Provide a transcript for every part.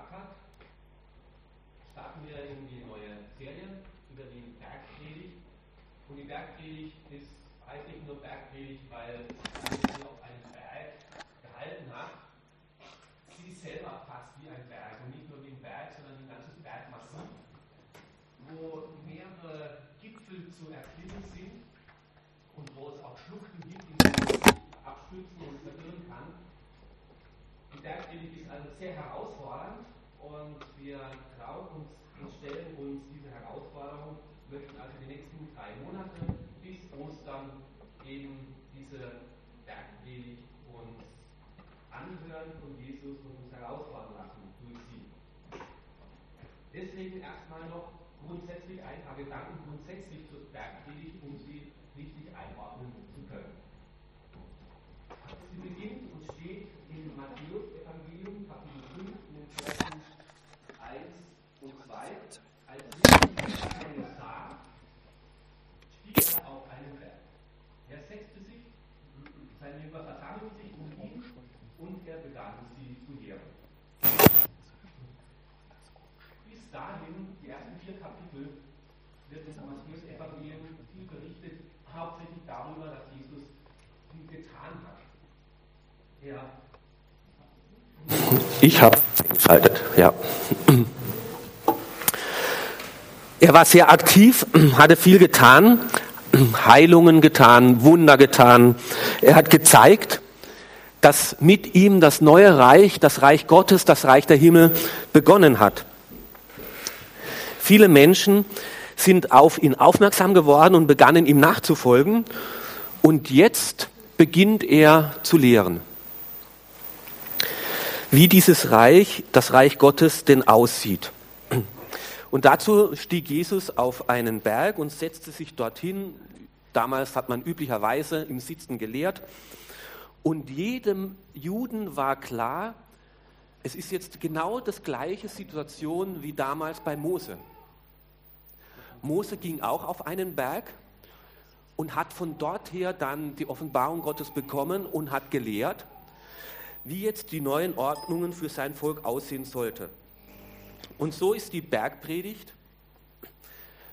gesagt starten wir in die neue Serie über die Bergpredigt. Und die Bergpredigt ist eigentlich nur Bergpredigt, weil sie auf einem Berg gehalten hat. Sie ist selber fast wie ein Berg und nicht nur wie ein Berg, sondern ein ganzes Bergmassiv, wo mehrere Gipfel zu erklimmen sind und wo es auch Schluchten gibt, denen man sich abstützen und verirren kann. Die Bergpredigt ist also sehr herausfordernd wir trauen uns und stellen uns diese Herausforderung, möchten also die nächsten drei Monate bis Ostern eben diese Bergpredigt uns anhören von Jesus und uns herausfordern lassen durch sie. Deswegen erstmal noch grundsätzlich ein paar Gedanken grundsätzlich zur Bergpredigt, um sie richtig einordnen zu können. Sie beginnt und steht im Matthäus-Evangelium, Kapitel 5, in den Versen 1 und 2. Als Jesus das sah, stieg er auf einen Berg. Er setzte sich, seine Jünger versammelten sich um ihn und er begann sie zu lehren. Bis dahin, die ersten vier Kapitel, wird im Matthäus-Evangelium viel berichtet, hauptsächlich darüber, dass Jesus viel getan hat. Er ich habe faltet, ja. Er war sehr aktiv, hatte viel getan, Heilungen getan, Wunder getan. Er hat gezeigt, dass mit ihm das neue Reich, das Reich Gottes, das Reich der Himmel begonnen hat. Viele Menschen sind auf ihn aufmerksam geworden und begannen ihm nachzufolgen. Und jetzt beginnt er zu lehren wie dieses Reich, das Reich Gottes, denn aussieht. Und dazu stieg Jesus auf einen Berg und setzte sich dorthin. Damals hat man üblicherweise im Sitzen gelehrt. Und jedem Juden war klar, es ist jetzt genau das gleiche Situation wie damals bei Mose. Mose ging auch auf einen Berg und hat von dort her dann die Offenbarung Gottes bekommen und hat gelehrt wie jetzt die neuen Ordnungen für sein Volk aussehen sollte. Und so ist die Bergpredigt.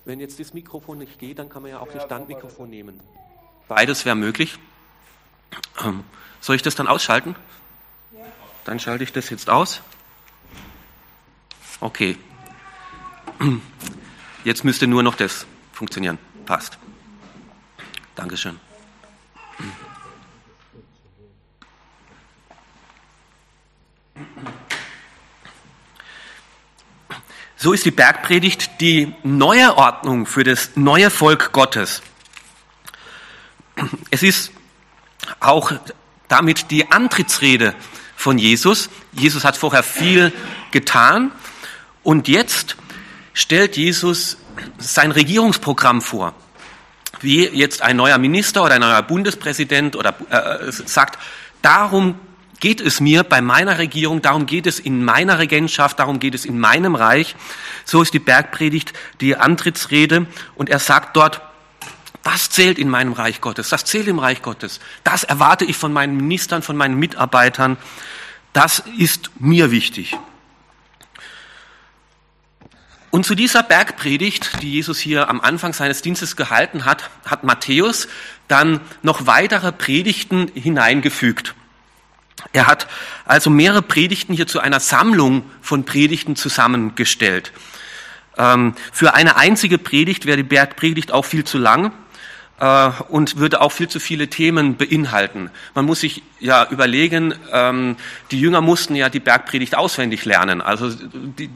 Wenn jetzt das Mikrofon nicht geht, dann kann man ja auch das Standmikrofon nehmen. Beides wäre möglich. Ähm, soll ich das dann ausschalten? Dann schalte ich das jetzt aus. Okay. Jetzt müsste nur noch das funktionieren. Passt. Dankeschön. So ist die Bergpredigt die neue Ordnung für das neue Volk Gottes. Es ist auch damit die Antrittsrede von Jesus. Jesus hat vorher viel getan und jetzt stellt Jesus sein Regierungsprogramm vor. Wie jetzt ein neuer Minister oder ein neuer Bundespräsident oder äh, sagt, darum geht es mir bei meiner Regierung, darum geht es in meiner Regentschaft, darum geht es in meinem Reich. So ist die Bergpredigt die Antrittsrede und er sagt dort, das zählt in meinem Reich Gottes, das zählt im Reich Gottes, das erwarte ich von meinen Ministern, von meinen Mitarbeitern, das ist mir wichtig. Und zu dieser Bergpredigt, die Jesus hier am Anfang seines Dienstes gehalten hat, hat Matthäus dann noch weitere Predigten hineingefügt. Er hat also mehrere Predigten hier zu einer Sammlung von Predigten zusammengestellt. Ähm, für eine einzige Predigt wäre die Bergpredigt auch viel zu lang äh, und würde auch viel zu viele Themen beinhalten. Man muss sich ja überlegen, ähm, die Jünger mussten ja die Bergpredigt auswendig lernen. Also die,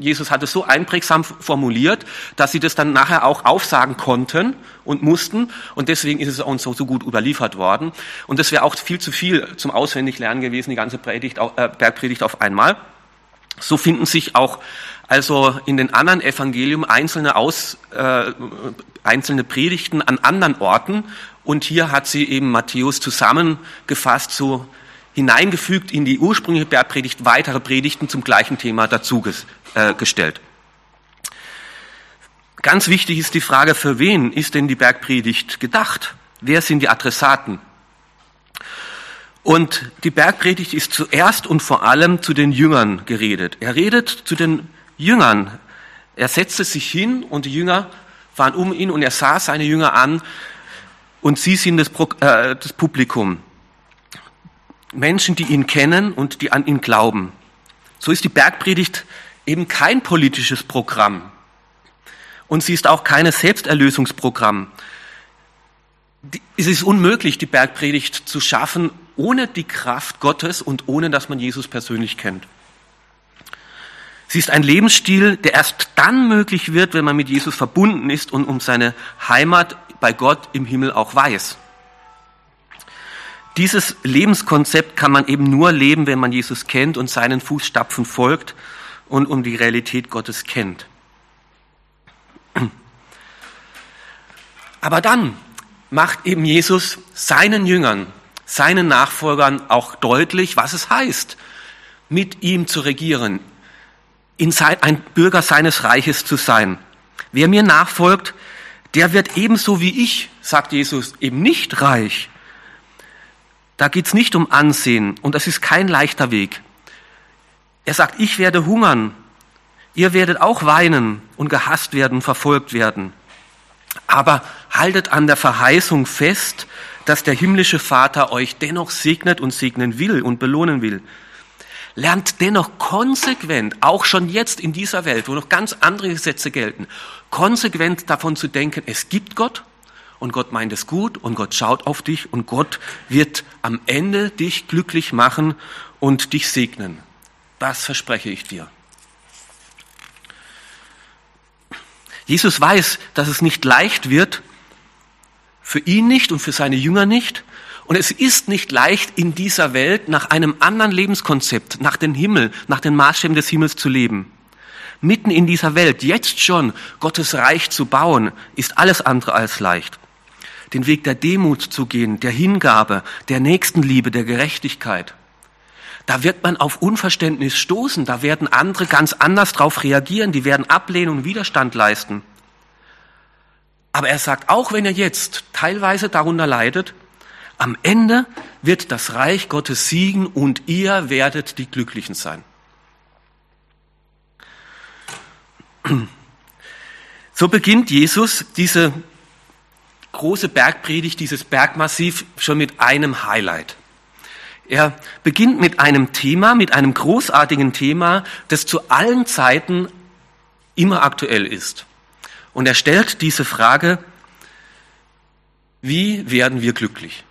Jesus hat es so einprägsam formuliert, dass sie das dann nachher auch aufsagen konnten und mussten. Und deswegen ist es uns so, so gut überliefert worden. Und das wäre auch viel zu viel zum Auswendiglernen gewesen, die ganze Predigt, äh, Bergpredigt auf einmal. So finden sich auch also in den anderen Evangelium einzelne, Aus, äh, einzelne Predigten an anderen Orten und hier hat sie eben Matthäus zusammengefasst, so hineingefügt in die ursprüngliche Bergpredigt weitere Predigten zum gleichen Thema dazu äh. Ganz wichtig ist die Frage, für wen ist denn die Bergpredigt gedacht? Wer sind die Adressaten? Und die Bergpredigt ist zuerst und vor allem zu den Jüngern geredet. Er redet zu den Jüngern. Er setzte sich hin und die Jünger waren um ihn und er sah seine Jünger an und sie sind das, äh, das Publikum. Menschen, die ihn kennen und die an ihn glauben. So ist die Bergpredigt eben kein politisches Programm. Und sie ist auch kein Selbsterlösungsprogramm. Es ist unmöglich, die Bergpredigt zu schaffen ohne die Kraft Gottes und ohne dass man Jesus persönlich kennt. Sie ist ein Lebensstil, der erst dann möglich wird, wenn man mit Jesus verbunden ist und um seine Heimat bei Gott im Himmel auch weiß. Dieses Lebenskonzept kann man eben nur leben, wenn man Jesus kennt und seinen Fußstapfen folgt und um die Realität Gottes kennt. Aber dann macht eben Jesus seinen Jüngern, seinen Nachfolgern auch deutlich, was es heißt, mit ihm zu regieren, sein, ein Bürger seines Reiches zu sein. Wer mir nachfolgt, der wird ebenso wie ich, sagt Jesus, eben nicht reich. Da geht's nicht um Ansehen und das ist kein leichter Weg. Er sagt, ich werde hungern, ihr werdet auch weinen und gehasst werden, verfolgt werden. Aber haltet an der Verheißung fest, dass der himmlische Vater euch dennoch segnet und segnen will und belohnen will lernt dennoch konsequent, auch schon jetzt in dieser Welt, wo noch ganz andere Gesetze gelten, konsequent davon zu denken, es gibt Gott und Gott meint es gut und Gott schaut auf dich und Gott wird am Ende dich glücklich machen und dich segnen. Das verspreche ich dir. Jesus weiß, dass es nicht leicht wird, für ihn nicht und für seine Jünger nicht, und es ist nicht leicht, in dieser Welt nach einem anderen Lebenskonzept, nach dem Himmel, nach den Maßstäben des Himmels zu leben. Mitten in dieser Welt, jetzt schon Gottes Reich zu bauen, ist alles andere als leicht. Den Weg der Demut zu gehen, der Hingabe, der Nächstenliebe, der Gerechtigkeit. Da wird man auf Unverständnis stoßen, da werden andere ganz anders darauf reagieren, die werden Ablehnung und Widerstand leisten. Aber er sagt, auch wenn er jetzt teilweise darunter leidet, am Ende wird das Reich Gottes siegen und ihr werdet die Glücklichen sein. So beginnt Jesus diese große Bergpredigt, dieses Bergmassiv schon mit einem Highlight. Er beginnt mit einem Thema, mit einem großartigen Thema, das zu allen Zeiten immer aktuell ist. Und er stellt diese Frage, wie werden wir glücklich?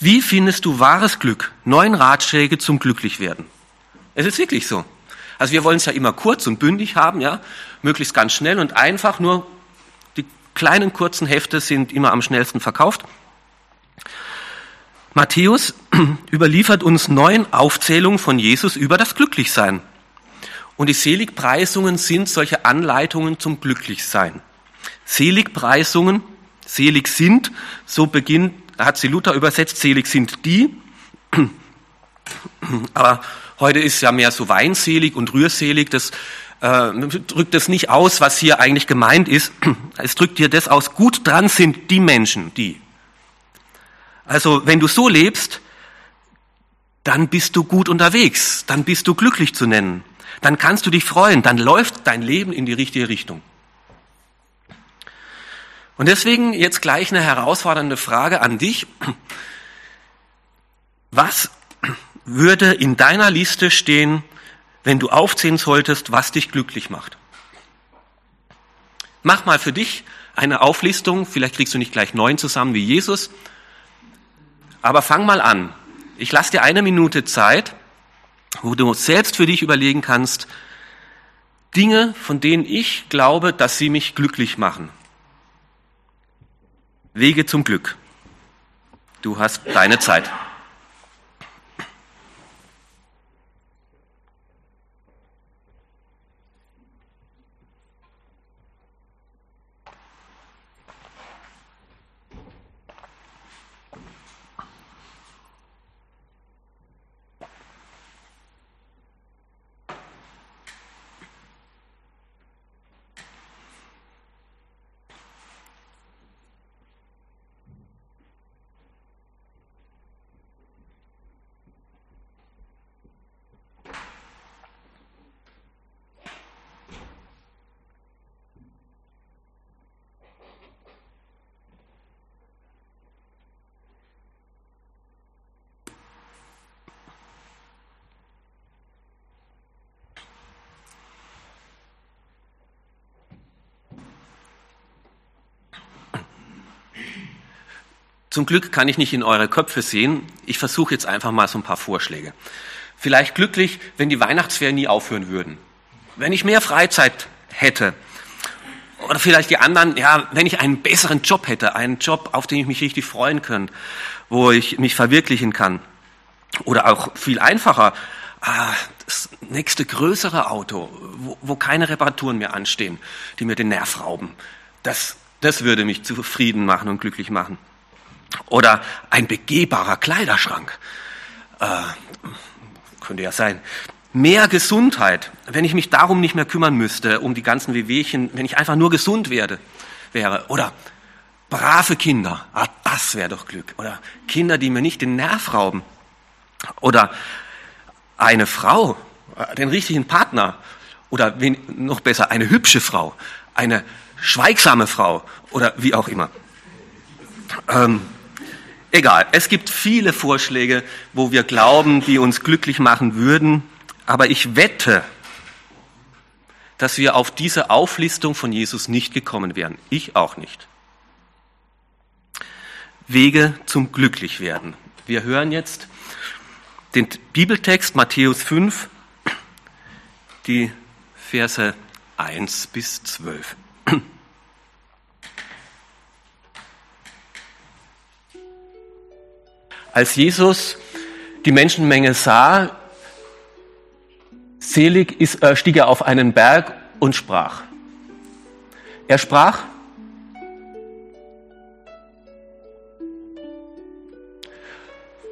Wie findest du wahres Glück? Neun Ratschläge zum Glücklichwerden. Es ist wirklich so. Also wir wollen es ja immer kurz und bündig haben, ja, möglichst ganz schnell und einfach. Nur die kleinen kurzen Hefte sind immer am schnellsten verkauft. Matthäus überliefert uns neun Aufzählungen von Jesus über das Glücklichsein. Und die Seligpreisungen sind solche Anleitungen zum Glücklichsein. Seligpreisungen, selig sind, so beginnt da hat sie Luther übersetzt, selig sind die. Aber heute ist ja mehr so weinselig und rührselig. Das äh, drückt das nicht aus, was hier eigentlich gemeint ist. Es drückt dir das aus, gut dran sind die Menschen, die. Also wenn du so lebst, dann bist du gut unterwegs, dann bist du glücklich zu nennen, dann kannst du dich freuen, dann läuft dein Leben in die richtige Richtung. Und deswegen jetzt gleich eine herausfordernde Frage an dich. Was würde in deiner Liste stehen, wenn du aufzählen solltest, was dich glücklich macht? Mach mal für dich eine Auflistung, vielleicht kriegst du nicht gleich neun zusammen wie Jesus, aber fang mal an. Ich lasse dir eine Minute Zeit, wo du selbst für dich überlegen kannst, Dinge, von denen ich glaube, dass sie mich glücklich machen. Wege zum Glück. Du hast deine Zeit. Zum Glück kann ich nicht in eure Köpfe sehen. Ich versuche jetzt einfach mal so ein paar Vorschläge. Vielleicht glücklich, wenn die Weihnachtsferien nie aufhören würden. Wenn ich mehr Freizeit hätte. Oder vielleicht die anderen, ja, wenn ich einen besseren Job hätte, einen Job, auf den ich mich richtig freuen könnte, wo ich mich verwirklichen kann. Oder auch viel einfacher, ah, das nächste größere Auto, wo, wo keine Reparaturen mehr anstehen, die mir den Nerv rauben. Das, das würde mich zufrieden machen und glücklich machen. Oder ein begehbarer Kleiderschrank. Äh, könnte ja sein. Mehr Gesundheit, wenn ich mich darum nicht mehr kümmern müsste, um die ganzen Wehwehchen, wenn ich einfach nur gesund werde, wäre. Oder brave Kinder, ah, das wäre doch Glück. Oder Kinder, die mir nicht den Nerv rauben. Oder eine Frau, äh, den richtigen Partner. Oder noch besser, eine hübsche Frau. Eine schweigsame Frau. Oder wie auch immer. Ähm, egal, es gibt viele Vorschläge, wo wir glauben, die uns glücklich machen würden. Aber ich wette, dass wir auf diese Auflistung von Jesus nicht gekommen wären. Ich auch nicht. Wege zum Glücklichwerden. Wir hören jetzt den Bibeltext Matthäus 5, die Verse 1 bis 12. Als Jesus die Menschenmenge sah, selig ist, äh, stieg er auf einen Berg und sprach. Er sprach,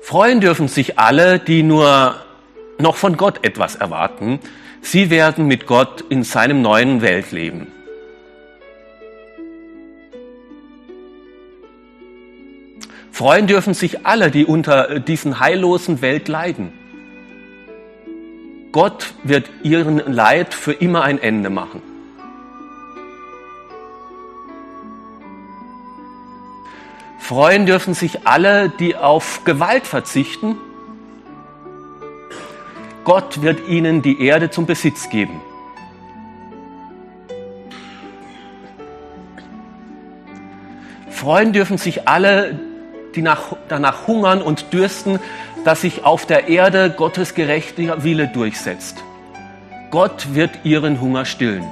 Freuen dürfen sich alle, die nur noch von Gott etwas erwarten. Sie werden mit Gott in seinem neuen Welt leben. Freuen dürfen sich alle, die unter diesen heillosen Welt leiden. Gott wird ihren Leid für immer ein Ende machen. Freuen dürfen sich alle, die auf Gewalt verzichten. Gott wird ihnen die Erde zum Besitz geben. Freuen dürfen sich alle, die nach, danach hungern und dürsten, dass sich auf der Erde Gottes gerechter Wille durchsetzt. Gott wird ihren Hunger stillen.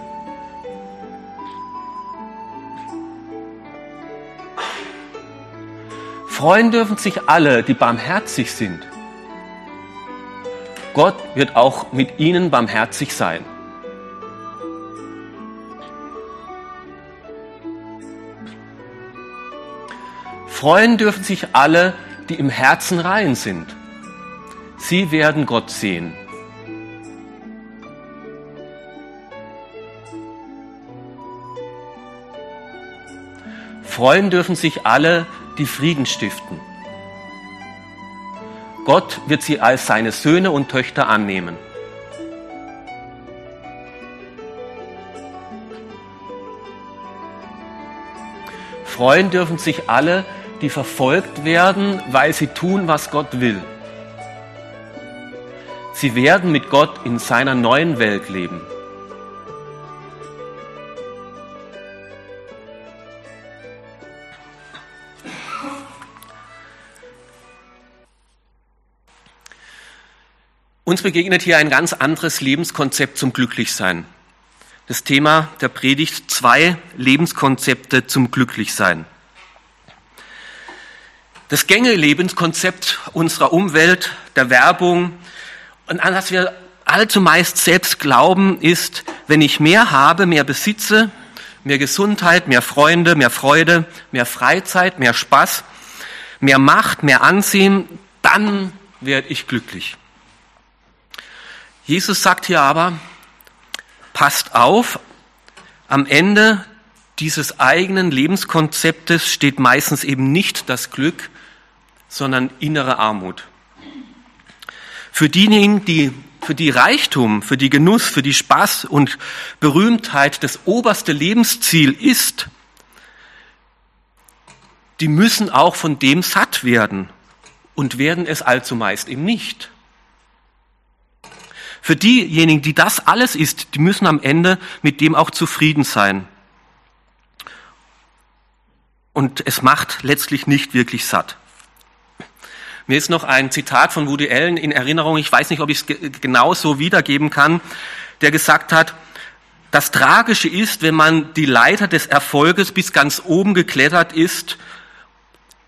Freuen dürfen sich alle, die barmherzig sind. Gott wird auch mit ihnen barmherzig sein. Freuen dürfen sich alle, die im Herzen rein sind. Sie werden Gott sehen. Freuen dürfen sich alle, die Frieden stiften. Gott wird sie als seine Söhne und Töchter annehmen. Freuen dürfen sich alle, die verfolgt werden, weil sie tun, was Gott will. Sie werden mit Gott in seiner neuen Welt leben. Uns begegnet hier ein ganz anderes Lebenskonzept zum Glücklichsein. Das Thema der Predigt zwei Lebenskonzepte zum Glücklichsein. Das gängige Lebenskonzept unserer Umwelt, der Werbung und an das wir allzu meist selbst glauben, ist, wenn ich mehr habe, mehr besitze, mehr Gesundheit, mehr Freunde, mehr Freude, mehr Freizeit, mehr Spaß, mehr Macht, mehr Ansehen, dann werde ich glücklich. Jesus sagt hier aber, passt auf, am Ende dieses eigenen Lebenskonzeptes steht meistens eben nicht das Glück, sondern innere Armut. Für diejenigen, die für die Reichtum, für die Genuss, für die Spaß und Berühmtheit das oberste Lebensziel ist, die müssen auch von dem satt werden und werden es allzu meist eben nicht. Für diejenigen, die das alles ist, die müssen am Ende mit dem auch zufrieden sein. und es macht letztlich nicht wirklich satt. Mir ist noch ein Zitat von Woody Allen in Erinnerung, ich weiß nicht, ob ich es genau so wiedergeben kann, der gesagt hat, das Tragische ist, wenn man die Leiter des Erfolges bis ganz oben geklettert ist,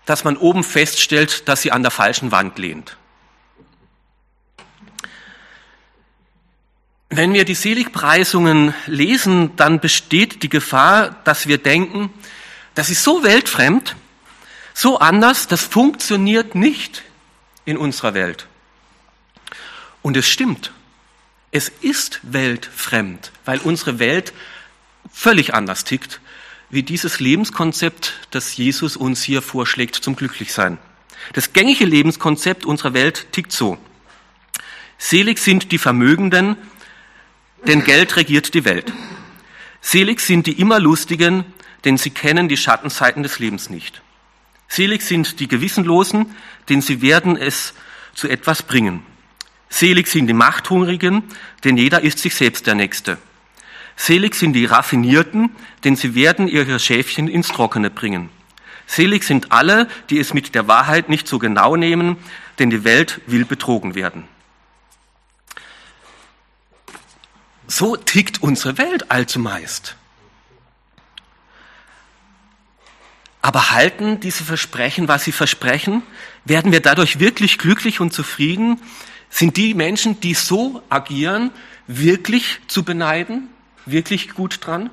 dass man oben feststellt, dass sie an der falschen Wand lehnt. Wenn wir die Seligpreisungen lesen, dann besteht die Gefahr, dass wir denken, das ist so weltfremd, so anders, das funktioniert nicht in unserer Welt. Und es stimmt. Es ist weltfremd, weil unsere Welt völlig anders tickt, wie dieses Lebenskonzept, das Jesus uns hier vorschlägt zum Glücklichsein. Das gängige Lebenskonzept unserer Welt tickt so. Selig sind die Vermögenden, denn Geld regiert die Welt. Selig sind die immer Lustigen, denn sie kennen die Schattenseiten des Lebens nicht. Selig sind die Gewissenlosen, denn sie werden es zu etwas bringen. Selig sind die Machthungrigen, denn jeder ist sich selbst der Nächste. Selig sind die Raffinierten, denn sie werden ihre Schäfchen ins Trockene bringen. Selig sind alle, die es mit der Wahrheit nicht so genau nehmen, denn die Welt will betrogen werden. So tickt unsere Welt allzumeist. Aber halten diese Versprechen, was sie versprechen? Werden wir dadurch wirklich glücklich und zufrieden? Sind die Menschen, die so agieren, wirklich zu beneiden? Wirklich gut dran?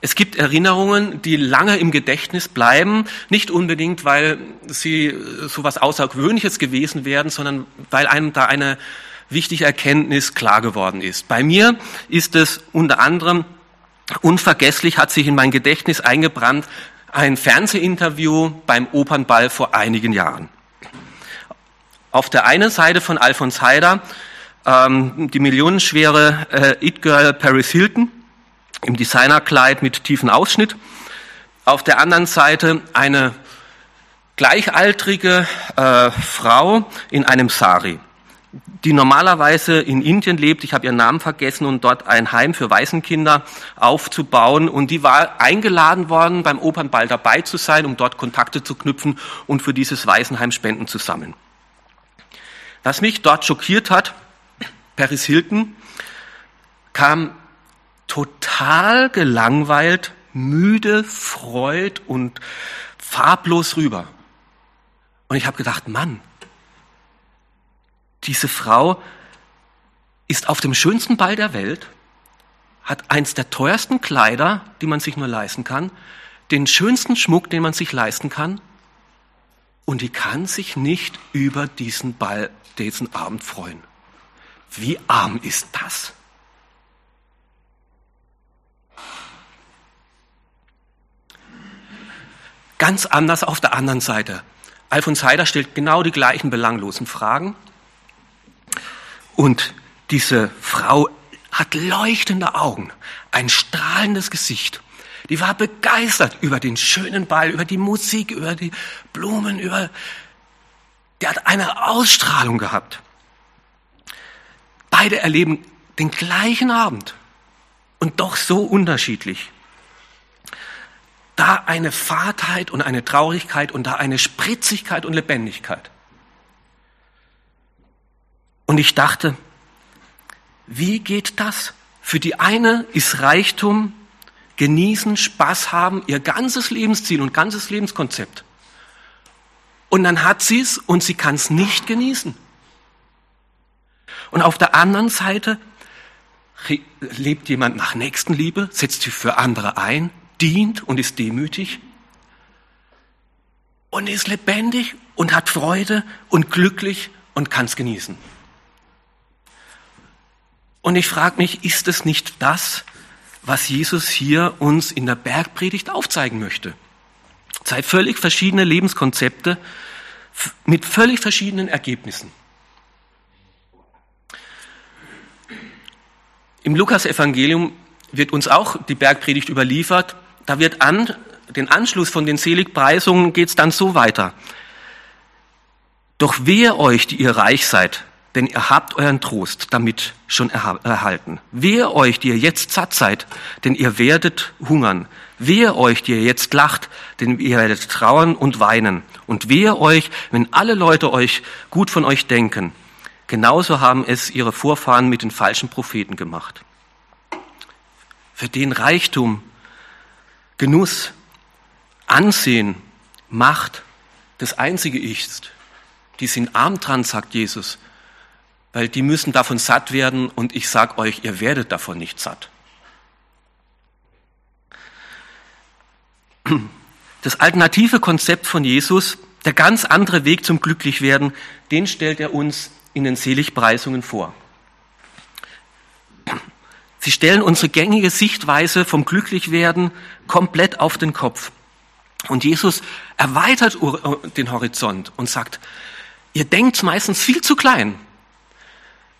Es gibt Erinnerungen, die lange im Gedächtnis bleiben, nicht unbedingt, weil sie so was Außergewöhnliches gewesen wären, sondern weil einem da eine wichtige Erkenntnis klar geworden ist. Bei mir ist es unter anderem unvergesslich, hat sich in mein Gedächtnis eingebrannt, ein Fernsehinterview beim Opernball vor einigen Jahren. Auf der einen Seite von Alfons Heider ähm, die millionenschwere äh, It-Girl Paris Hilton, im Designerkleid mit tiefen Ausschnitt. Auf der anderen Seite eine gleichaltrige äh, Frau in einem Sari, die normalerweise in Indien lebt. Ich habe ihren Namen vergessen und dort ein Heim für Waisenkinder aufzubauen. Und die war eingeladen worden, beim Opernball dabei zu sein, um dort Kontakte zu knüpfen und für dieses Waisenheim Spenden zu sammeln. Was mich dort schockiert hat, Paris Hilton kam total gelangweilt, müde, freud und farblos rüber. Und ich habe gedacht, Mann, diese Frau ist auf dem schönsten Ball der Welt, hat eins der teuersten Kleider, die man sich nur leisten kann, den schönsten Schmuck, den man sich leisten kann, und die kann sich nicht über diesen Ball, diesen Abend freuen. Wie arm ist das? Ganz anders auf der anderen Seite. Alfons Heider stellt genau die gleichen belanglosen Fragen. Und diese Frau hat leuchtende Augen, ein strahlendes Gesicht. Die war begeistert über den schönen Ball, über die Musik, über die Blumen, über, die hat eine Ausstrahlung gehabt. Beide erleben den gleichen Abend und doch so unterschiedlich da eine Fahrtheit und eine Traurigkeit und da eine Spritzigkeit und Lebendigkeit. Und ich dachte, wie geht das? Für die eine ist Reichtum, genießen, Spaß haben, ihr ganzes Lebensziel und ganzes Lebenskonzept. Und dann hat sie es und sie kann es nicht genießen. Und auf der anderen Seite lebt jemand nach Nächstenliebe, setzt sich für andere ein, dient und ist demütig und ist lebendig und hat Freude und glücklich und kann es genießen. Und ich frage mich, ist es nicht das, was Jesus hier uns in der Bergpredigt aufzeigen möchte? Zwei völlig verschiedene Lebenskonzepte mit völlig verschiedenen Ergebnissen. Im Lukas-Evangelium wird uns auch die Bergpredigt überliefert da wird an den Anschluss von den Seligpreisungen geht's dann so weiter. Doch wehe euch, die ihr reich seid, denn ihr habt euren Trost damit schon erhalten. Wehe euch, die ihr jetzt satt seid, denn ihr werdet hungern. Wehe euch, die ihr jetzt lacht, denn ihr werdet trauern und weinen. Und wehe euch, wenn alle Leute euch gut von euch denken. Genauso haben es ihre Vorfahren mit den falschen Propheten gemacht. Für den Reichtum, Genuss, Ansehen, Macht das einzige ist, die sind arm dran, sagt Jesus, weil die müssen davon satt werden und ich sag euch, ihr werdet davon nicht satt. Das alternative Konzept von Jesus, der ganz andere Weg zum Glücklichwerden, den stellt er uns in den Seligpreisungen vor. Sie stellen unsere gängige Sichtweise vom Glücklichwerden komplett auf den Kopf. Und Jesus erweitert den Horizont und sagt, ihr denkt meistens viel zu klein.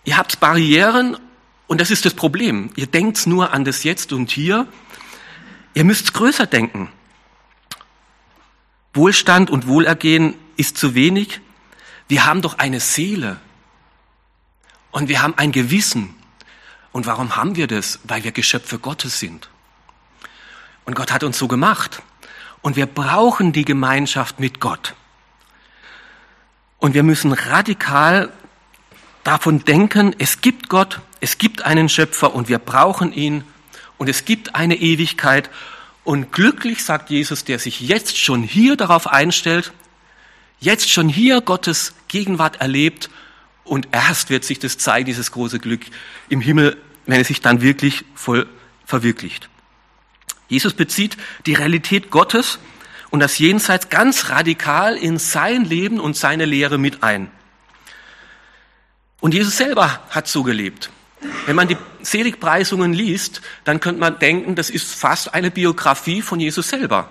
Ihr habt Barrieren und das ist das Problem. Ihr denkt nur an das Jetzt und Hier. Ihr müsst größer denken. Wohlstand und Wohlergehen ist zu wenig. Wir haben doch eine Seele und wir haben ein Gewissen. Und warum haben wir das? Weil wir Geschöpfe Gottes sind. Und Gott hat uns so gemacht. Und wir brauchen die Gemeinschaft mit Gott. Und wir müssen radikal davon denken, es gibt Gott, es gibt einen Schöpfer und wir brauchen ihn und es gibt eine Ewigkeit. Und glücklich, sagt Jesus, der sich jetzt schon hier darauf einstellt, jetzt schon hier Gottes Gegenwart erlebt und erst wird sich das zeigen, dieses große Glück im Himmel, wenn es sich dann wirklich voll verwirklicht. Jesus bezieht die Realität Gottes und das Jenseits ganz radikal in sein Leben und seine Lehre mit ein. Und Jesus selber hat so gelebt. Wenn man die Seligpreisungen liest, dann könnte man denken, das ist fast eine Biografie von Jesus selber.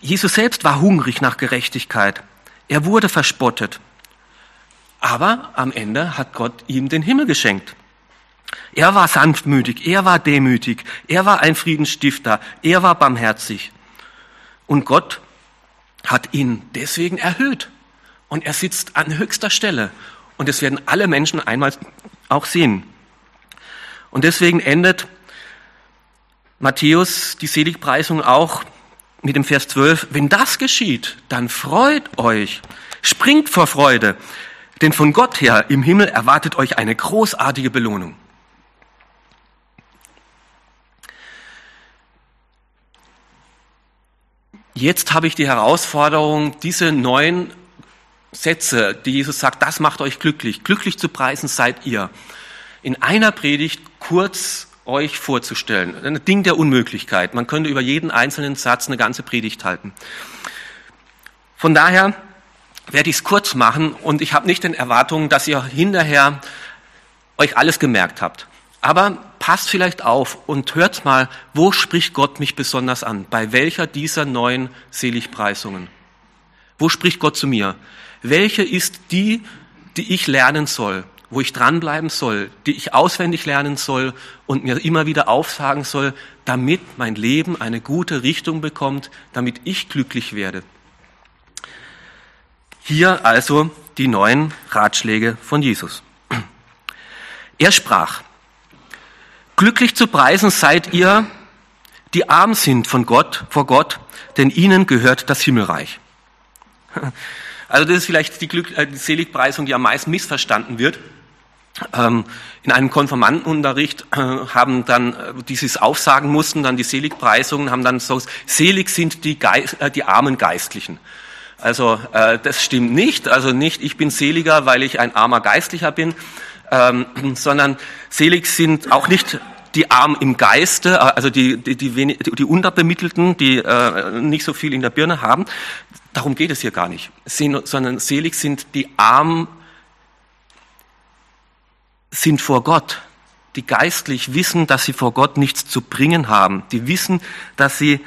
Jesus selbst war hungrig nach Gerechtigkeit. Er wurde verspottet. Aber am Ende hat Gott ihm den Himmel geschenkt. Er war sanftmütig, er war demütig, er war ein Friedensstifter, er war barmherzig. Und Gott hat ihn deswegen erhöht. Und er sitzt an höchster Stelle. Und das werden alle Menschen einmal auch sehen. Und deswegen endet Matthäus die Seligpreisung auch mit dem Vers 12. Wenn das geschieht, dann freut euch, springt vor Freude, denn von Gott her im Himmel erwartet euch eine großartige Belohnung. Jetzt habe ich die Herausforderung, diese neun Sätze, die Jesus sagt, das macht euch glücklich, glücklich zu preisen seid ihr, in einer Predigt kurz euch vorzustellen. Ein Ding der Unmöglichkeit. Man könnte über jeden einzelnen Satz eine ganze Predigt halten. Von daher werde ich es kurz machen und ich habe nicht den Erwartungen, dass ihr hinterher euch alles gemerkt habt. Aber passt vielleicht auf und hört mal, wo spricht Gott mich besonders an? Bei welcher dieser neuen Seligpreisungen? Wo spricht Gott zu mir? Welche ist die, die ich lernen soll, wo ich dranbleiben soll, die ich auswendig lernen soll und mir immer wieder aufsagen soll, damit mein Leben eine gute Richtung bekommt, damit ich glücklich werde? Hier also die neuen Ratschläge von Jesus. Er sprach, Glücklich zu preisen seid ihr, die arm sind von Gott, vor Gott, denn ihnen gehört das Himmelreich. Also das ist vielleicht die, Glück, äh, die Seligpreisung, die am meisten missverstanden wird. Ähm, in einem Konformantenunterricht äh, haben dann, äh, die sie es aufsagen mussten, dann die Seligpreisungen, haben dann so, selig sind die, Geist, äh, die armen Geistlichen. Also äh, das stimmt nicht. Also nicht, ich bin seliger, weil ich ein armer Geistlicher bin, ähm, sondern selig sind auch nicht die Armen im Geiste, also die, die, die, die Unterbemittelten, die äh, nicht so viel in der Birne haben. Darum geht es hier gar nicht, sondern selig sind die Armen, sind vor Gott, die geistlich wissen, dass sie vor Gott nichts zu bringen haben, die wissen, dass sie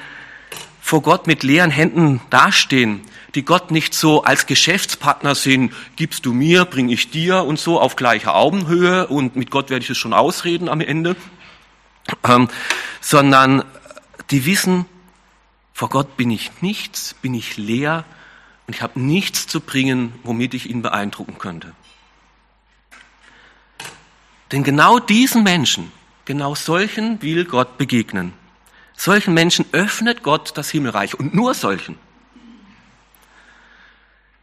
vor Gott mit leeren Händen dastehen, die Gott nicht so als Geschäftspartner sehen, gibst du mir, bring ich dir und so auf gleicher Augenhöhe und mit Gott werde ich es schon ausreden am Ende, ähm, sondern die wissen, vor Gott bin ich nichts, bin ich leer und ich habe nichts zu bringen, womit ich ihn beeindrucken könnte. Denn genau diesen Menschen, genau solchen will Gott begegnen. Solchen Menschen öffnet Gott das Himmelreich und nur solchen.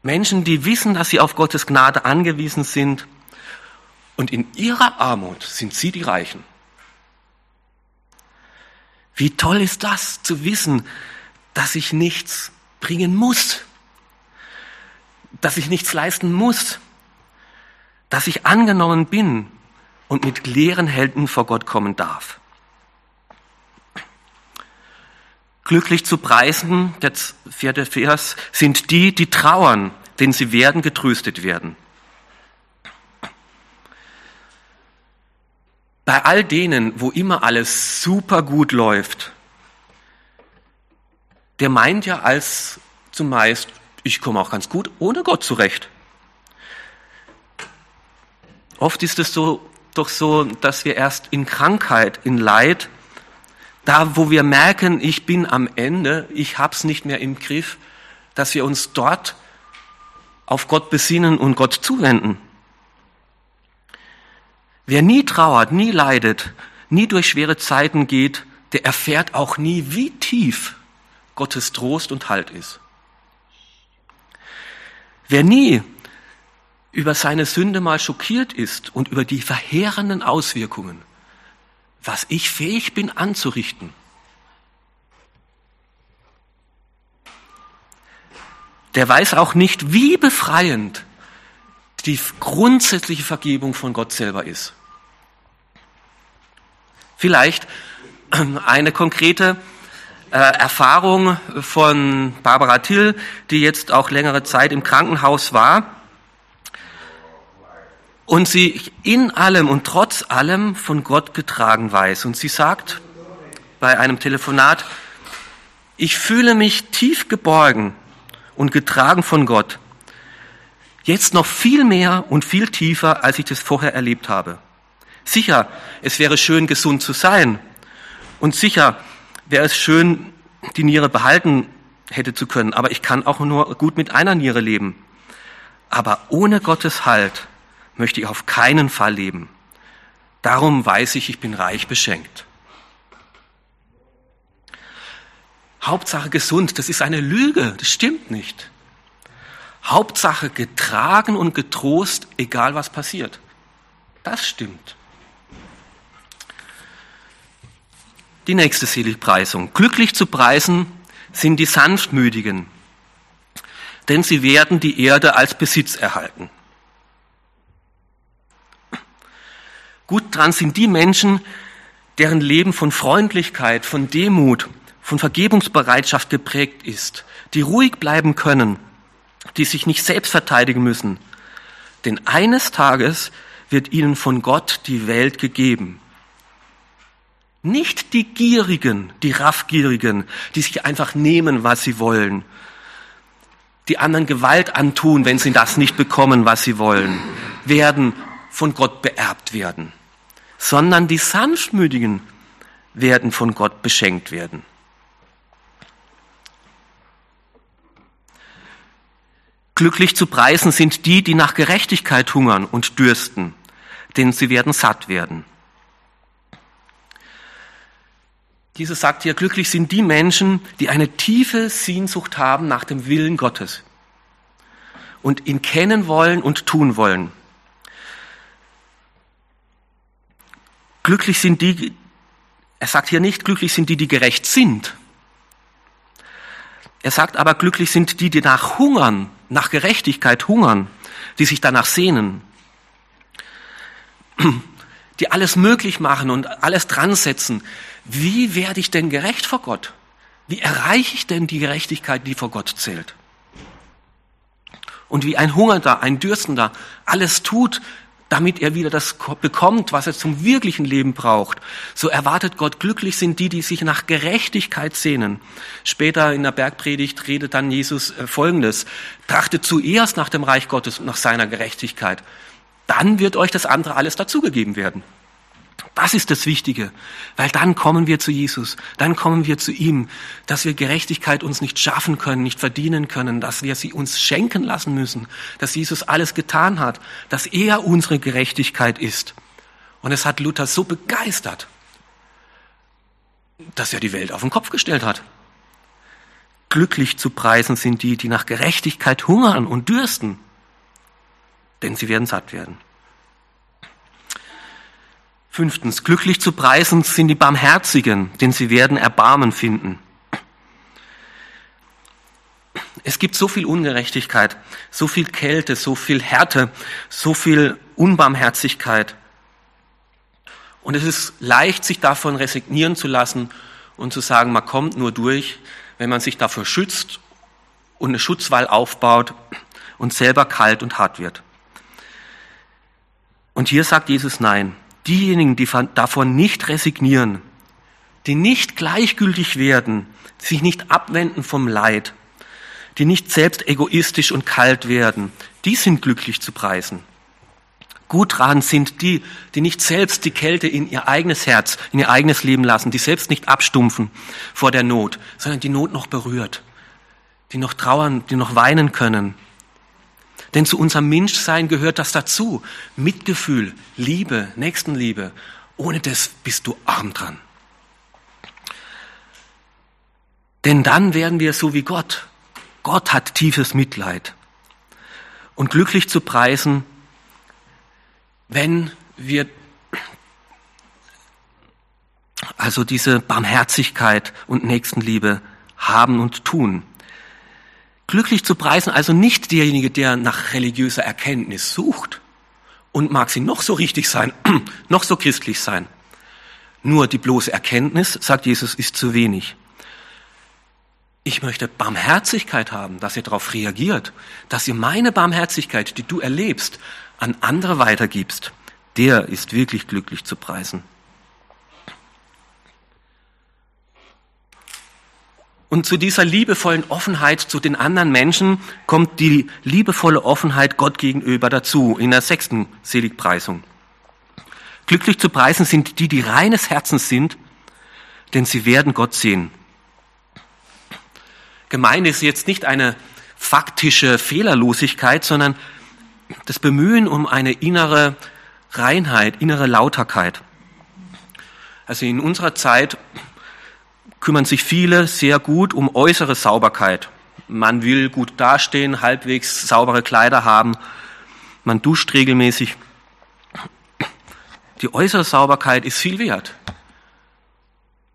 Menschen, die wissen, dass sie auf Gottes Gnade angewiesen sind und in ihrer Armut sind sie die Reichen. Wie toll ist das zu wissen, dass ich nichts bringen muss, dass ich nichts leisten muss, dass ich angenommen bin und mit leeren Helden vor Gott kommen darf. Glücklich zu preisen, der vierte Vers, sind die, die trauern, denn sie werden getröstet werden. Bei all denen, wo immer alles super gut läuft, der meint ja als zumeist, ich komme auch ganz gut ohne Gott zurecht. Oft ist es so, doch so, dass wir erst in Krankheit, in Leid, da wo wir merken, ich bin am Ende, ich hab's nicht mehr im Griff, dass wir uns dort auf Gott besinnen und Gott zuwenden. Wer nie trauert, nie leidet, nie durch schwere Zeiten geht, der erfährt auch nie, wie tief Gottes Trost und Halt ist. Wer nie über seine Sünde mal schockiert ist und über die verheerenden Auswirkungen, was ich fähig bin anzurichten, der weiß auch nicht, wie befreiend die grundsätzliche Vergebung von Gott selber ist. Vielleicht eine konkrete äh, Erfahrung von Barbara Till, die jetzt auch längere Zeit im Krankenhaus war und sie in allem und trotz allem von Gott getragen weiß. Und sie sagt bei einem Telefonat, ich fühle mich tief geborgen und getragen von Gott. Jetzt noch viel mehr und viel tiefer, als ich das vorher erlebt habe. Sicher, es wäre schön, gesund zu sein. Und sicher wäre es schön, die Niere behalten hätte zu können. Aber ich kann auch nur gut mit einer Niere leben. Aber ohne Gottes Halt möchte ich auf keinen Fall leben. Darum weiß ich, ich bin reich beschenkt. Hauptsache gesund, das ist eine Lüge, das stimmt nicht. Hauptsache getragen und getrost, egal was passiert. Das stimmt. Die nächste Seligpreisung. Glücklich zu preisen sind die Sanftmütigen, denn sie werden die Erde als Besitz erhalten. Gut dran sind die Menschen, deren Leben von Freundlichkeit, von Demut, von Vergebungsbereitschaft geprägt ist, die ruhig bleiben können, die sich nicht selbst verteidigen müssen. Denn eines Tages wird ihnen von Gott die Welt gegeben. Nicht die Gierigen, die Raffgierigen, die sich einfach nehmen, was sie wollen, die anderen Gewalt antun, wenn sie das nicht bekommen, was sie wollen, werden von Gott beerbt werden, sondern die Sanftmütigen werden von Gott beschenkt werden. Glücklich zu preisen sind die, die nach Gerechtigkeit hungern und dürsten, denn sie werden satt werden. Jesus sagt hier, glücklich sind die Menschen, die eine tiefe Sehnsucht haben nach dem Willen Gottes und ihn kennen wollen und tun wollen. Glücklich sind die, er sagt hier nicht, glücklich sind die, die gerecht sind. Er sagt aber, glücklich sind die, die nach hungern nach Gerechtigkeit hungern, die sich danach sehnen, die alles möglich machen und alles dran setzen. Wie werde ich denn gerecht vor Gott? Wie erreiche ich denn die Gerechtigkeit, die vor Gott zählt? Und wie ein Hungernder, ein Dürstender alles tut, damit er wieder das bekommt, was er zum wirklichen Leben braucht. So erwartet Gott, glücklich sind die, die sich nach Gerechtigkeit sehnen. Später in der Bergpredigt redet dann Jesus äh, Folgendes. Trachtet zuerst nach dem Reich Gottes und nach seiner Gerechtigkeit. Dann wird euch das andere alles dazugegeben werden. Das ist das Wichtige, weil dann kommen wir zu Jesus, dann kommen wir zu ihm, dass wir Gerechtigkeit uns nicht schaffen können, nicht verdienen können, dass wir sie uns schenken lassen müssen, dass Jesus alles getan hat, dass er unsere Gerechtigkeit ist. Und es hat Luther so begeistert, dass er die Welt auf den Kopf gestellt hat. Glücklich zu preisen sind die, die nach Gerechtigkeit hungern und dürsten, denn sie werden satt werden. Fünftens, glücklich zu preisen sind die Barmherzigen, denn sie werden Erbarmen finden. Es gibt so viel Ungerechtigkeit, so viel Kälte, so viel Härte, so viel Unbarmherzigkeit. Und es ist leicht, sich davon resignieren zu lassen und zu sagen, man kommt nur durch, wenn man sich dafür schützt und eine Schutzwall aufbaut und selber kalt und hart wird. Und hier sagt Jesus Nein. Diejenigen, die davon nicht resignieren, die nicht gleichgültig werden, sich nicht abwenden vom Leid, die nicht selbst egoistisch und kalt werden, die sind glücklich zu preisen. Gut dran sind die, die nicht selbst die Kälte in ihr eigenes Herz, in ihr eigenes Leben lassen, die selbst nicht abstumpfen vor der Not, sondern die Not noch berührt, die noch trauern, die noch weinen können. Denn zu unserem Menschsein gehört das dazu. Mitgefühl, Liebe, Nächstenliebe. Ohne das bist du arm dran. Denn dann werden wir so wie Gott. Gott hat tiefes Mitleid. Und glücklich zu preisen wenn wir also diese Barmherzigkeit und Nächstenliebe haben und tun. Glücklich zu preisen, also nicht derjenige, der nach religiöser Erkenntnis sucht und mag sie noch so richtig sein, noch so christlich sein. Nur die bloße Erkenntnis, sagt Jesus, ist zu wenig. Ich möchte Barmherzigkeit haben, dass ihr darauf reagiert, dass ihr meine Barmherzigkeit, die du erlebst, an andere weitergibst, der ist wirklich glücklich zu preisen. Und zu dieser liebevollen Offenheit zu den anderen Menschen kommt die liebevolle Offenheit Gott gegenüber dazu in der sechsten Seligpreisung. Glücklich zu preisen sind die, die reines Herzens sind, denn sie werden Gott sehen. Gemeinde ist jetzt nicht eine faktische Fehlerlosigkeit, sondern das Bemühen um eine innere Reinheit, innere Lauterkeit. Also in unserer Zeit kümmern sich viele sehr gut um äußere Sauberkeit. Man will gut dastehen, halbwegs saubere Kleider haben, man duscht regelmäßig. Die äußere Sauberkeit ist viel wert.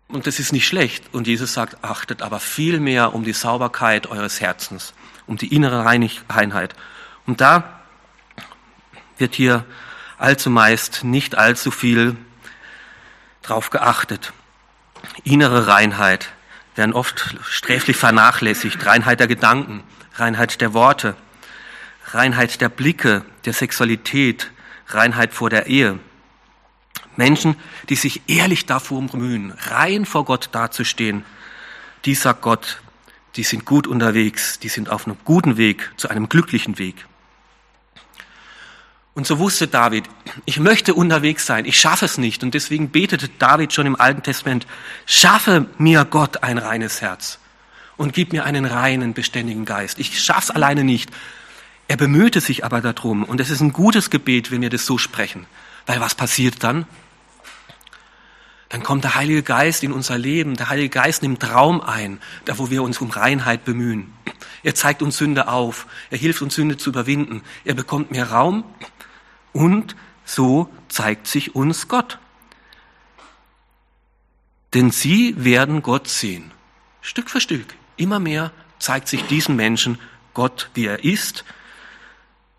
Und das ist nicht schlecht. Und Jesus sagt, achtet aber viel mehr um die Sauberkeit eures Herzens, um die innere Reinheit. Und da wird hier allzu meist nicht allzu viel drauf geachtet. Innere Reinheit werden oft sträflich vernachlässigt. Reinheit der Gedanken, Reinheit der Worte, Reinheit der Blicke, der Sexualität, Reinheit vor der Ehe. Menschen, die sich ehrlich davor bemühen, rein vor Gott dazustehen, die sagt Gott, die sind gut unterwegs, die sind auf einem guten Weg, zu einem glücklichen Weg. Und so wusste David, ich möchte unterwegs sein, ich schaffe es nicht. Und deswegen betete David schon im Alten Testament, schaffe mir Gott ein reines Herz und gib mir einen reinen, beständigen Geist. Ich schaff's alleine nicht. Er bemühte sich aber darum. Und es ist ein gutes Gebet, wenn wir das so sprechen. Weil was passiert dann? Dann kommt der Heilige Geist in unser Leben. Der Heilige Geist nimmt Raum ein, da wo wir uns um Reinheit bemühen. Er zeigt uns Sünde auf. Er hilft uns Sünde zu überwinden. Er bekommt mehr Raum und so zeigt sich uns Gott. Denn sie werden Gott sehen. Stück für Stück. Immer mehr zeigt sich diesen Menschen Gott, wie er ist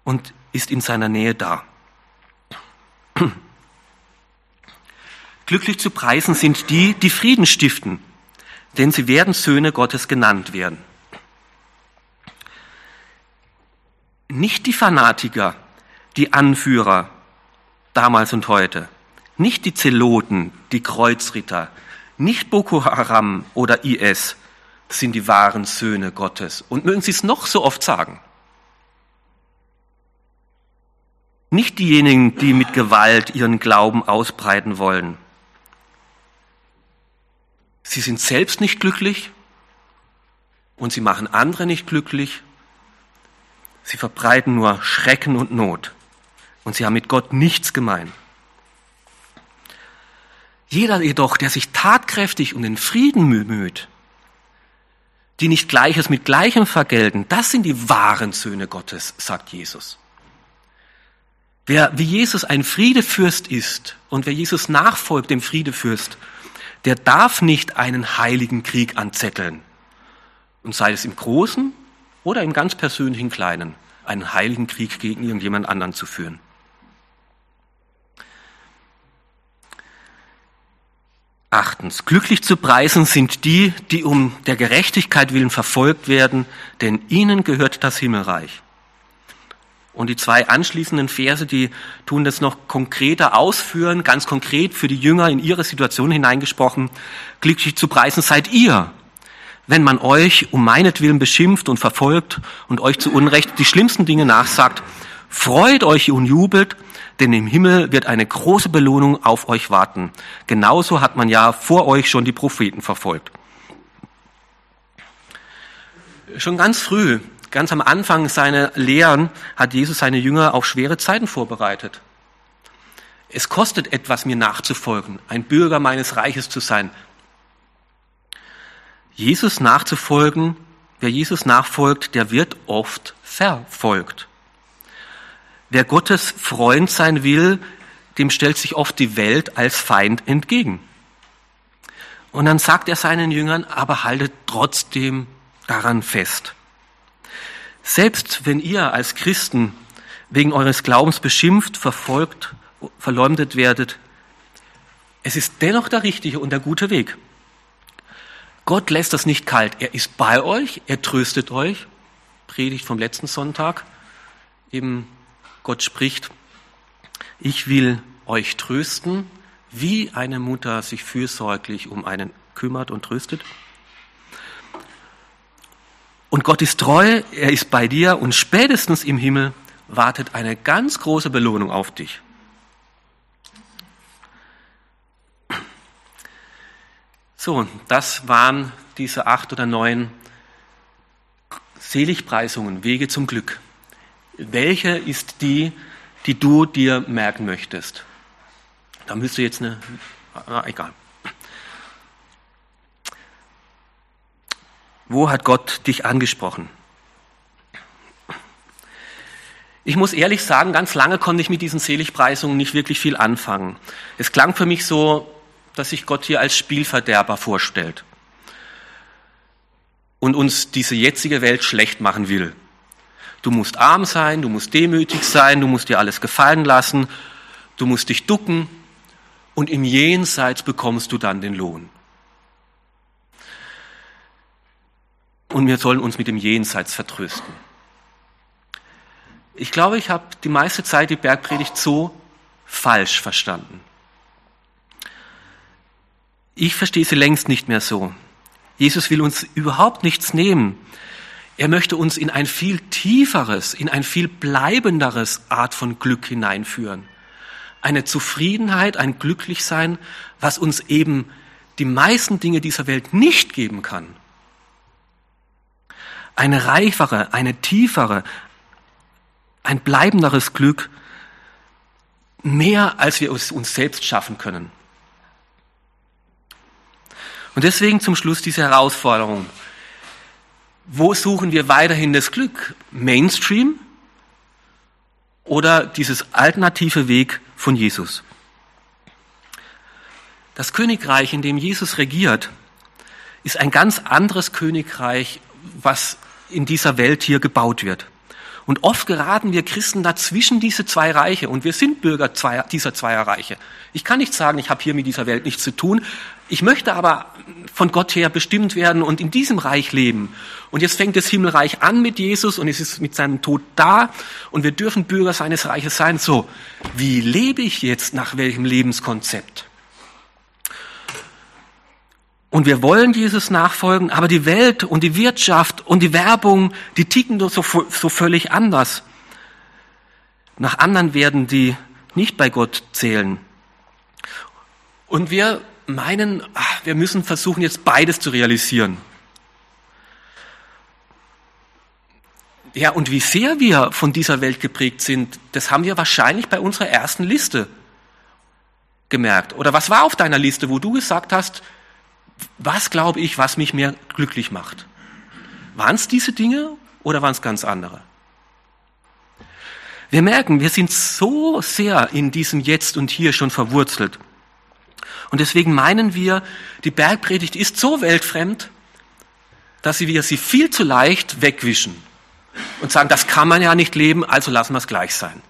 und ist in seiner Nähe da. Glücklich zu preisen sind die, die Frieden stiften, denn sie werden Söhne Gottes genannt werden. Nicht die Fanatiker, die Anführer damals und heute, nicht die Zeloten, die Kreuzritter, nicht Boko Haram oder IS sind die wahren Söhne Gottes. Und mögen Sie es noch so oft sagen. Nicht diejenigen, die mit Gewalt ihren Glauben ausbreiten wollen. Sie sind selbst nicht glücklich und sie machen andere nicht glücklich. Sie verbreiten nur Schrecken und Not und sie haben mit Gott nichts gemein. Jeder jedoch, der sich tatkräftig um den Frieden bemüht, die nicht Gleiches mit Gleichem vergelten, das sind die wahren Söhne Gottes, sagt Jesus. Wer wie Jesus ein Friedefürst ist und wer Jesus nachfolgt, dem Friedefürst, der darf nicht einen heiligen Krieg anzetteln. Und sei es im Großen oder im ganz persönlichen Kleinen, einen heiligen Krieg gegen irgendjemand anderen zu führen. Achtens, glücklich zu preisen sind die, die um der Gerechtigkeit willen verfolgt werden, denn ihnen gehört das Himmelreich. Und die zwei anschließenden Verse, die tun das noch konkreter ausführen, ganz konkret für die Jünger in ihre Situation hineingesprochen. Glücklich zu preisen seid ihr, wenn man euch um meinetwillen beschimpft und verfolgt und euch zu Unrecht die schlimmsten Dinge nachsagt. Freut euch und jubelt, denn im Himmel wird eine große Belohnung auf euch warten. Genauso hat man ja vor euch schon die Propheten verfolgt. Schon ganz früh, ganz am Anfang seiner Lehren, hat Jesus seine Jünger auf schwere Zeiten vorbereitet. Es kostet etwas, mir nachzufolgen, ein Bürger meines Reiches zu sein. Jesus nachzufolgen, wer Jesus nachfolgt, der wird oft verfolgt. Wer Gottes Freund sein will, dem stellt sich oft die Welt als Feind entgegen. Und dann sagt er seinen Jüngern, aber haltet trotzdem daran fest. Selbst wenn ihr als Christen wegen eures Glaubens beschimpft, verfolgt, verleumdet werdet, es ist dennoch der richtige und der gute Weg. Gott lässt das nicht kalt. Er ist bei euch, er tröstet euch. Predigt vom letzten Sonntag, eben Gott spricht, ich will euch trösten, wie eine Mutter sich fürsorglich um einen kümmert und tröstet. Und Gott ist treu, er ist bei dir und spätestens im Himmel wartet eine ganz große Belohnung auf dich. So, das waren diese acht oder neun Seligpreisungen, Wege zum Glück. Welche ist die, die du dir merken möchtest? Da müsste jetzt eine, ah, egal. Wo hat Gott dich angesprochen? Ich muss ehrlich sagen, ganz lange konnte ich mit diesen Seligpreisungen nicht wirklich viel anfangen. Es klang für mich so, dass sich Gott hier als Spielverderber vorstellt und uns diese jetzige Welt schlecht machen will. Du musst arm sein, du musst demütig sein, du musst dir alles gefallen lassen, du musst dich ducken und im Jenseits bekommst du dann den Lohn. Und wir sollen uns mit dem Jenseits vertrösten. Ich glaube, ich habe die meiste Zeit die Bergpredigt so falsch verstanden. Ich verstehe sie längst nicht mehr so. Jesus will uns überhaupt nichts nehmen. Er möchte uns in ein viel tieferes, in ein viel bleibenderes Art von Glück hineinführen. Eine Zufriedenheit, ein Glücklichsein, was uns eben die meisten Dinge dieser Welt nicht geben kann. Eine reifere, eine tiefere, ein bleibenderes Glück, mehr als wir es uns selbst schaffen können. Und deswegen zum Schluss diese Herausforderung. Wo suchen wir weiterhin das Glück? Mainstream oder dieses alternative Weg von Jesus? Das Königreich, in dem Jesus regiert, ist ein ganz anderes Königreich, was in dieser Welt hier gebaut wird. Und oft geraten wir Christen dazwischen diese zwei Reiche und wir sind Bürger dieser zweier Reiche. Ich kann nicht sagen, ich habe hier mit dieser Welt nichts zu tun. Ich möchte aber von Gott her bestimmt werden und in diesem Reich leben. Und jetzt fängt das Himmelreich an mit Jesus und es ist mit seinem Tod da und wir dürfen Bürger seines Reiches sein. So, wie lebe ich jetzt nach welchem Lebenskonzept? Und wir wollen Jesus nachfolgen, aber die Welt und die Wirtschaft und die Werbung, die ticken doch so, so völlig anders. nach anderen werden, die nicht bei Gott zählen. Und wir meinen, ach, wir müssen versuchen, jetzt beides zu realisieren. Ja, und wie sehr wir von dieser Welt geprägt sind, das haben wir wahrscheinlich bei unserer ersten Liste gemerkt. Oder was war auf deiner Liste, wo du gesagt hast, was glaube ich, was mich mehr glücklich macht? Waren es diese Dinge oder waren es ganz andere? Wir merken, wir sind so sehr in diesem Jetzt und Hier schon verwurzelt. Und deswegen meinen wir, die Bergpredigt ist so weltfremd, dass wir sie viel zu leicht wegwischen und sagen, das kann man ja nicht leben, also lassen wir es gleich sein.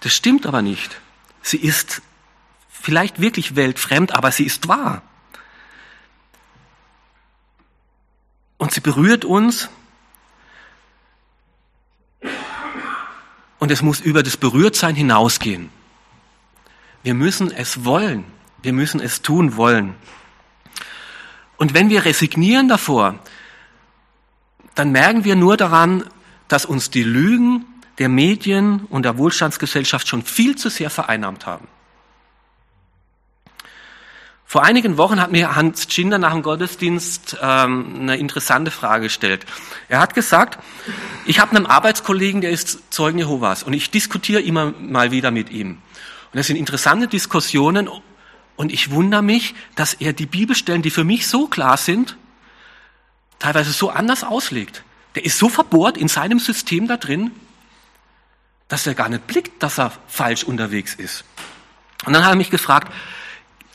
Das stimmt aber nicht. Sie ist vielleicht wirklich weltfremd, aber sie ist wahr. Und sie berührt uns. Und es muss über das Berührtsein hinausgehen. Wir müssen es wollen. Wir müssen es tun wollen. Und wenn wir resignieren davor, dann merken wir nur daran, dass uns die Lügen der Medien und der Wohlstandsgesellschaft schon viel zu sehr vereinnahmt haben. Vor einigen Wochen hat mir Hans Schinder nach dem Gottesdienst ähm, eine interessante Frage gestellt. Er hat gesagt, ich habe einen Arbeitskollegen, der ist Zeugen Jehovas und ich diskutiere immer mal wieder mit ihm. Und das sind interessante Diskussionen und ich wundere mich, dass er die Bibelstellen, die für mich so klar sind, teilweise so anders auslegt. Der ist so verbohrt in seinem System da drin, dass er gar nicht blickt, dass er falsch unterwegs ist. Und dann hat er mich gefragt,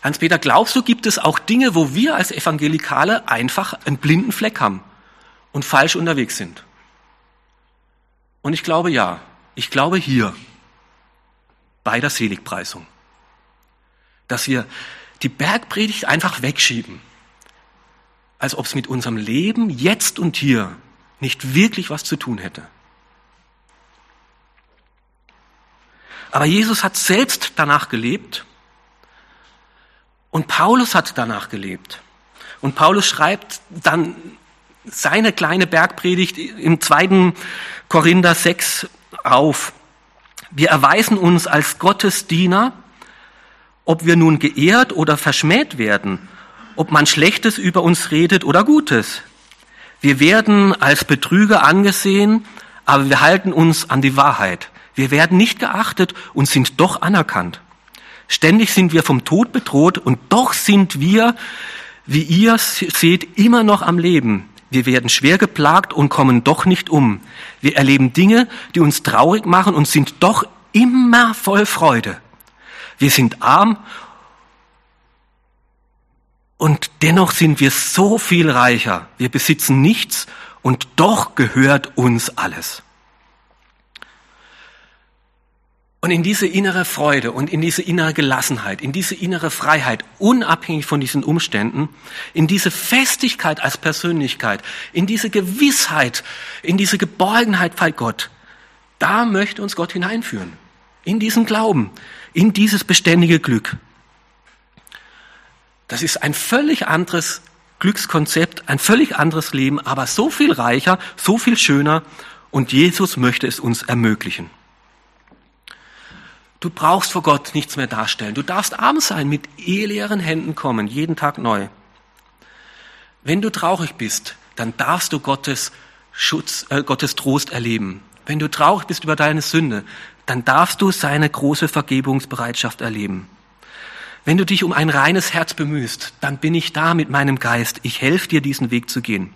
Hans-Peter, glaubst du, gibt es auch Dinge, wo wir als Evangelikale einfach einen blinden Fleck haben und falsch unterwegs sind? Und ich glaube ja. Ich glaube hier bei der Seligpreisung, dass wir die Bergpredigt einfach wegschieben als ob es mit unserem Leben jetzt und hier nicht wirklich was zu tun hätte. Aber Jesus hat selbst danach gelebt und Paulus hat danach gelebt. Und Paulus schreibt dann seine kleine Bergpredigt im zweiten Korinther 6 auf. Wir erweisen uns als Gottes Diener, ob wir nun geehrt oder verschmäht werden, ob man Schlechtes über uns redet oder Gutes. Wir werden als Betrüger angesehen, aber wir halten uns an die Wahrheit. Wir werden nicht geachtet und sind doch anerkannt. Ständig sind wir vom Tod bedroht und doch sind wir, wie ihr seht, immer noch am Leben. Wir werden schwer geplagt und kommen doch nicht um. Wir erleben Dinge, die uns traurig machen und sind doch immer voll Freude. Wir sind arm und dennoch sind wir so viel reicher. Wir besitzen nichts und doch gehört uns alles. Und in diese innere Freude und in diese innere Gelassenheit, in diese innere Freiheit, unabhängig von diesen Umständen, in diese Festigkeit als Persönlichkeit, in diese Gewissheit, in diese Geborgenheit bei Gott, da möchte uns Gott hineinführen. In diesen Glauben, in dieses beständige Glück. Das ist ein völlig anderes Glückskonzept, ein völlig anderes Leben, aber so viel reicher, so viel schöner und Jesus möchte es uns ermöglichen. Du brauchst vor Gott nichts mehr darstellen. Du darfst arm sein, mit eheleeren Händen kommen, jeden Tag neu. Wenn du traurig bist, dann darfst du Gottes Schutz, äh, Gottes Trost erleben. Wenn du traurig bist über deine Sünde, dann darfst du seine große Vergebungsbereitschaft erleben. Wenn du dich um ein reines Herz bemühst, dann bin ich da mit meinem Geist. Ich helfe dir, diesen Weg zu gehen.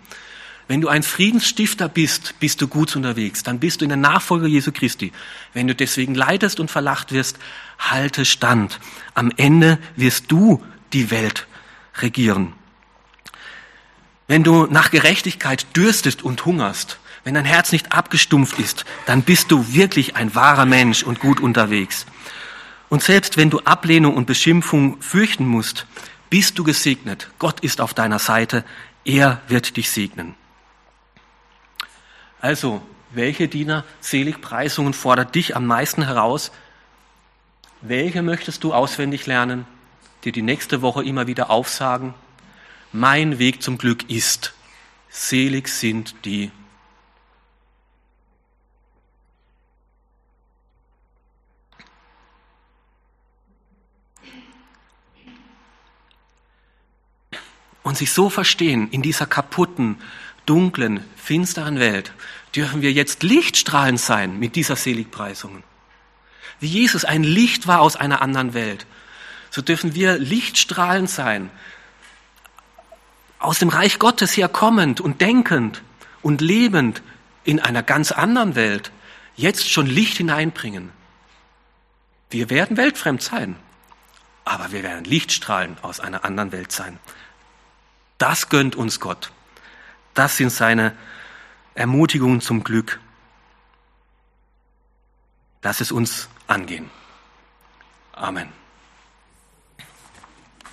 Wenn du ein Friedensstifter bist, bist du gut unterwegs. Dann bist du in der Nachfolge Jesu Christi. Wenn du deswegen leidest und verlacht wirst, halte stand. Am Ende wirst du die Welt regieren. Wenn du nach Gerechtigkeit dürstest und hungerst, wenn dein Herz nicht abgestumpft ist, dann bist du wirklich ein wahrer Mensch und gut unterwegs. Und selbst wenn du Ablehnung und Beschimpfung fürchten musst, bist du gesegnet. Gott ist auf deiner Seite. Er wird dich segnen. Also, welche Diener Seligpreisungen fordert dich am meisten heraus? Welche möchtest du auswendig lernen, dir die nächste Woche immer wieder aufsagen? Mein Weg zum Glück ist, selig sind die. Und sich so verstehen in dieser kaputten, dunklen, finsteren Welt, dürfen wir jetzt Lichtstrahlen sein mit dieser Seligpreisung. Wie Jesus ein Licht war aus einer anderen Welt, so dürfen wir Lichtstrahlen sein, aus dem Reich Gottes herkommend und denkend und lebend in einer ganz anderen Welt, jetzt schon Licht hineinbringen. Wir werden weltfremd sein, aber wir werden Lichtstrahlen aus einer anderen Welt sein. Das gönnt uns Gott. Das sind seine Ermutigungen zum Glück. Lass es uns angehen. Amen.